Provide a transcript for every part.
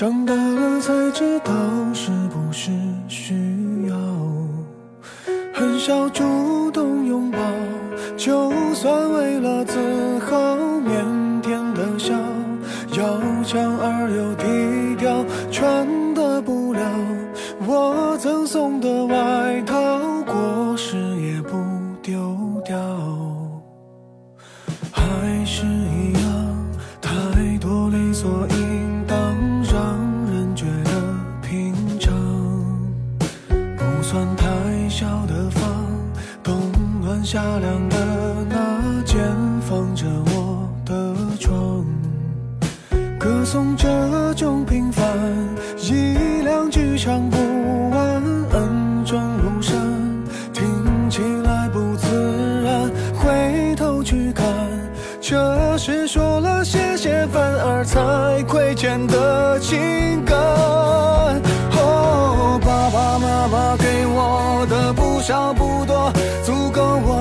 长大了才知道是不是需要，很少主动拥抱，就算为了自夏凉的那间放着我的床，歌颂这种平凡，一两句唱不完，恩重如山，听起来不自然，回头去看，这是说了谢谢反而才亏欠的情感。哦，爸爸妈妈给我的不少不多，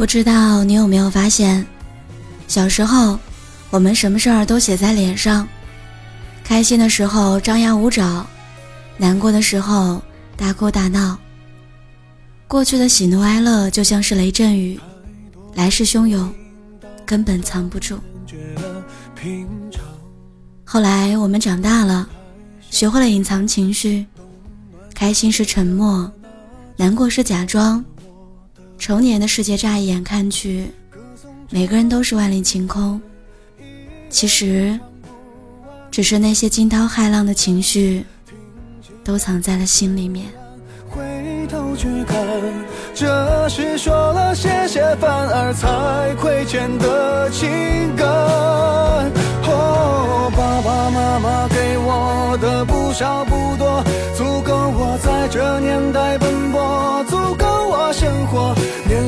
不知道你有没有发现，小时候我们什么事儿都写在脸上，开心的时候张牙舞爪，难过的时候大哭大闹。过去的喜怒哀乐就像是雷阵雨，来势汹涌，根本藏不住。后来我们长大了，学会了隐藏情绪，开心是沉默，难过是假装。成年的世界乍一眼看去，每个人都是万里晴空，其实，只是那些惊涛骇浪的情绪，都藏在了心里面。回头去看，这是说了谢谢反而才亏欠的情感。哦，爸爸妈妈给我的不少不多，足够我在这年代奔波，足够我生活。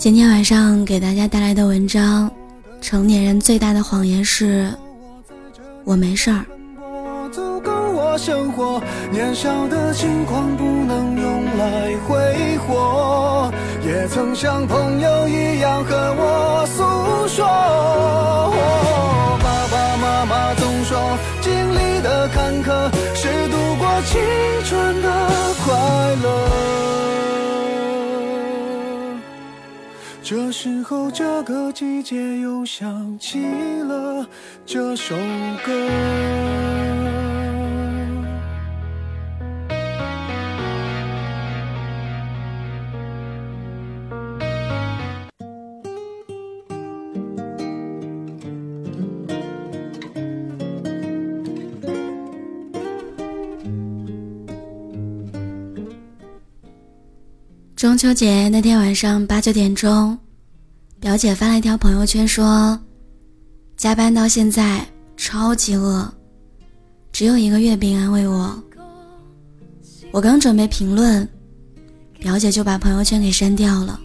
今天晚上给大家带来的文章，成年人最大的谎言是，我没事儿。足够我生活，年少的轻狂不能用来挥霍，也曾像朋友一样和我诉说。爸爸妈妈总说，经历的坎坷是度过青春的快乐。这时候，这个季节又想起了这首歌。中秋节那天晚上八九点钟，表姐发了一条朋友圈说：“加班到现在超级饿，只有一个月饼安慰我。”我刚准备评论，表姐就把朋友圈给删掉了。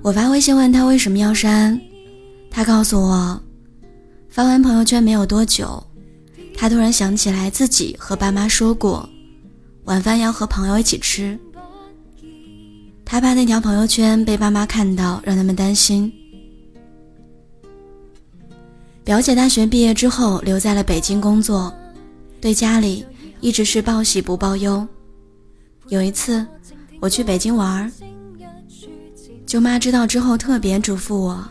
我发微信问她为什么要删，她告诉我，发完朋友圈没有多久，她突然想起来自己和爸妈说过，晚饭要和朋友一起吃。他怕那条朋友圈被爸妈看到，让他们担心。表姐大学毕业之后留在了北京工作，对家里一直是报喜不报忧。有一次我去北京玩，舅妈知道之后特别嘱咐我：“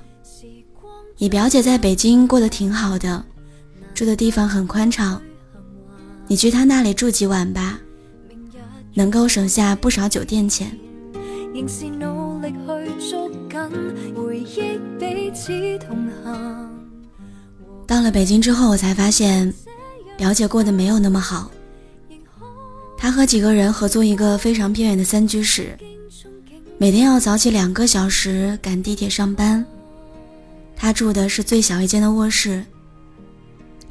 你表姐在北京过得挺好的，住的地方很宽敞，你去她那里住几晚吧，能够省下不少酒店钱。回忆彼此同行到了北京之后，我才发现表姐过得没有那么好。她和几个人合租一个非常偏远的三居室，每天要早起两个小时赶地铁上班。她住的是最小一间的卧室，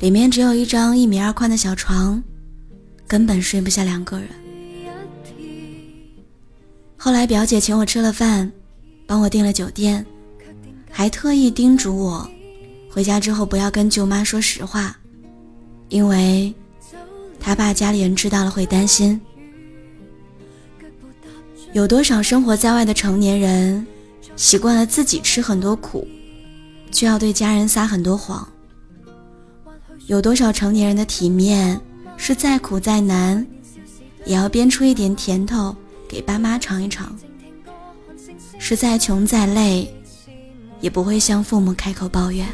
里面只有一张一米二宽的小床，根本睡不下两个人。后来表姐请我吃了饭，帮我订了酒店，还特意叮嘱我，回家之后不要跟舅妈说实话，因为。他怕家里人知道了会担心。有多少生活在外的成年人，习惯了自己吃很多苦，却要对家人撒很多谎？有多少成年人的体面，是再苦再难，也要编出一点甜头给爸妈尝一尝？是再穷再累，也不会向父母开口抱怨。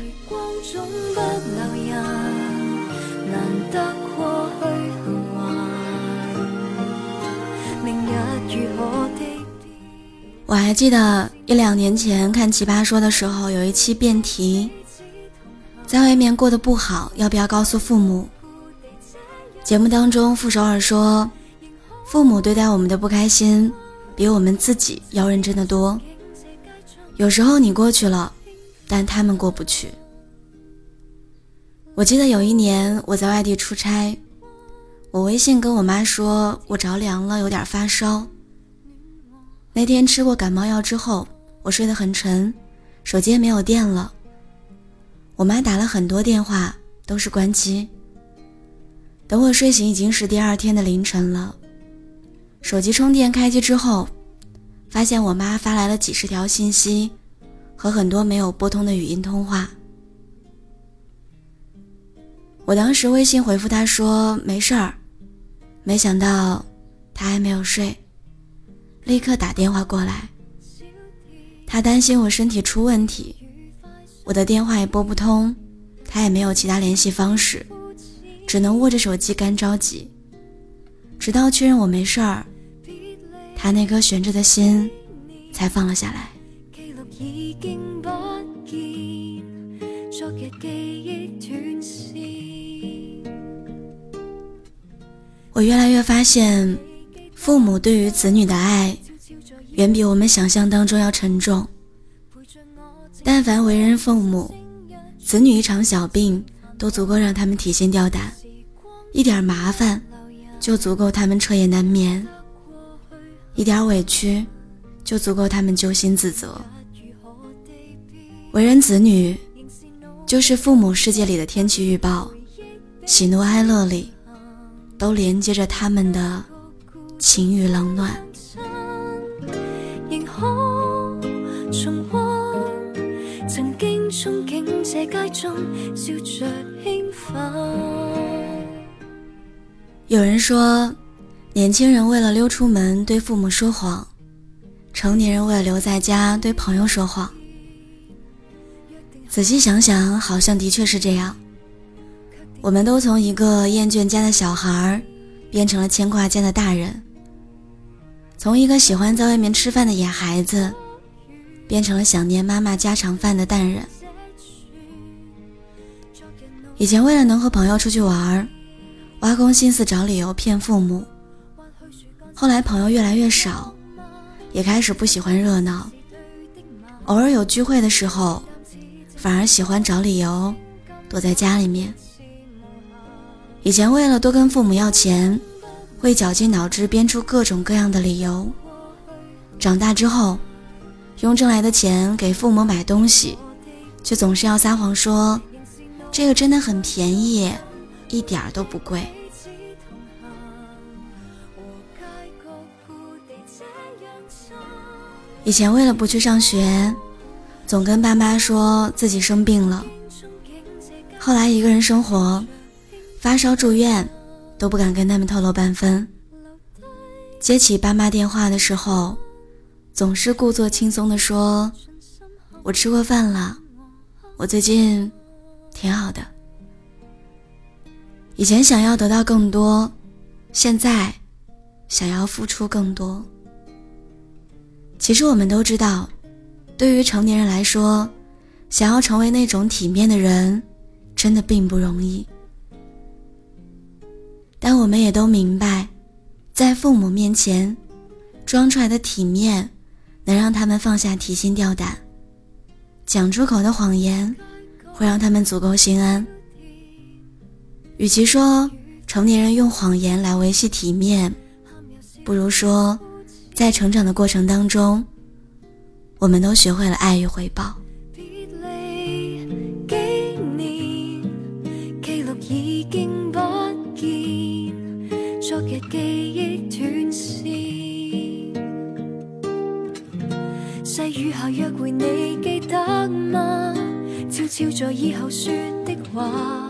我还记得一两年前看《奇葩说》的时候，有一期辩题，在外面过得不好，要不要告诉父母？节目当中，傅首尔说，父母对待我们的不开心，比我们自己要认真的多。有时候你过去了，但他们过不去。我记得有一年我在外地出差，我微信跟我妈说，我着凉了，有点发烧。那天吃过感冒药之后，我睡得很沉，手机也没有电了。我妈打了很多电话，都是关机。等我睡醒，已经是第二天的凌晨了。手机充电开机之后，发现我妈发来了几十条信息，和很多没有拨通的语音通话。我当时微信回复她说没事儿，没想到她还没有睡。立刻打电话过来，她担心我身体出问题，我的电话也拨不通，她也没有其他联系方式，只能握着手机干着急。直到确认我没事儿，他那颗悬着的心才放了下来。我越来越发现。父母对于子女的爱，远比我们想象当中要沉重。但凡为人父母，子女一场小病都足够让他们提心吊胆，一点麻烦就足够他们彻夜难眠，一点委屈就足够他们揪心自责。为人子女，就是父母世界里的天气预报，喜怒哀乐里，都连接着他们的。情与冷暖。有人说，年轻人为了溜出门对父母说谎，成年人为了留在家对朋友说谎。仔细想想，好像的确是这样。我们都从一个厌倦家的小孩，变成了牵挂家的大人。从一个喜欢在外面吃饭的野孩子，变成了想念妈妈家常饭的淡人。以前为了能和朋友出去玩，挖空心思找理由骗父母。后来朋友越来越少，也开始不喜欢热闹。偶尔有聚会的时候，反而喜欢找理由躲在家里面。以前为了多跟父母要钱。会绞尽脑汁编出各种各样的理由。长大之后，用挣来的钱给父母买东西，却总是要撒谎说这个真的很便宜，一点都不贵。以前为了不去上学，总跟爸妈说自己生病了。后来一个人生活，发烧住院。都不敢跟他们透露半分。接起爸妈电话的时候，总是故作轻松地说：“我吃过饭了，我最近挺好的。”以前想要得到更多，现在想要付出更多。其实我们都知道，对于成年人来说，想要成为那种体面的人，真的并不容易。但我们也都明白，在父母面前，装出来的体面，能让他们放下提心吊胆；讲出口的谎言，会让他们足够心安。与其说成年人用谎言来维系体面，不如说，在成长的过程当中，我们都学会了爱与回报。昨日记忆断线，细雨下约会，你记得吗？悄悄在以后说的话。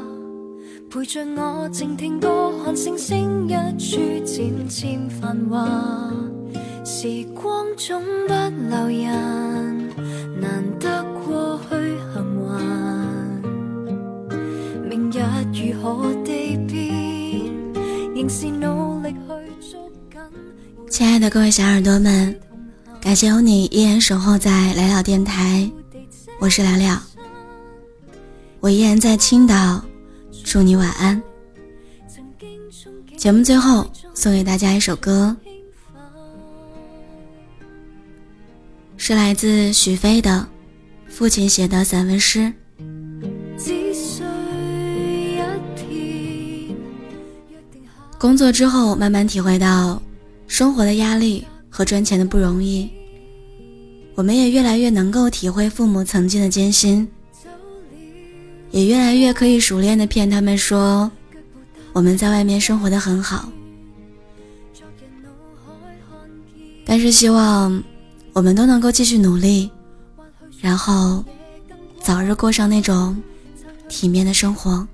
陪着我静听歌，看星星一处渐渐繁华。时光总不留人，难得过去幸还。明日如何地变，仍是努力去捉紧。亲爱的各位小耳朵们，感谢有你依然守候在来了电台，我是聊聊，我依然在青岛。祝你晚安。节目最后送给大家一首歌，是来自许飞的父亲写的散文诗。工作之后，慢慢体会到生活的压力和赚钱的不容易，我们也越来越能够体会父母曾经的艰辛。也越来越可以熟练的骗他们说，我们在外面生活的很好。但是希望我们都能够继续努力，然后早日过上那种体面的生活。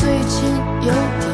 最近有点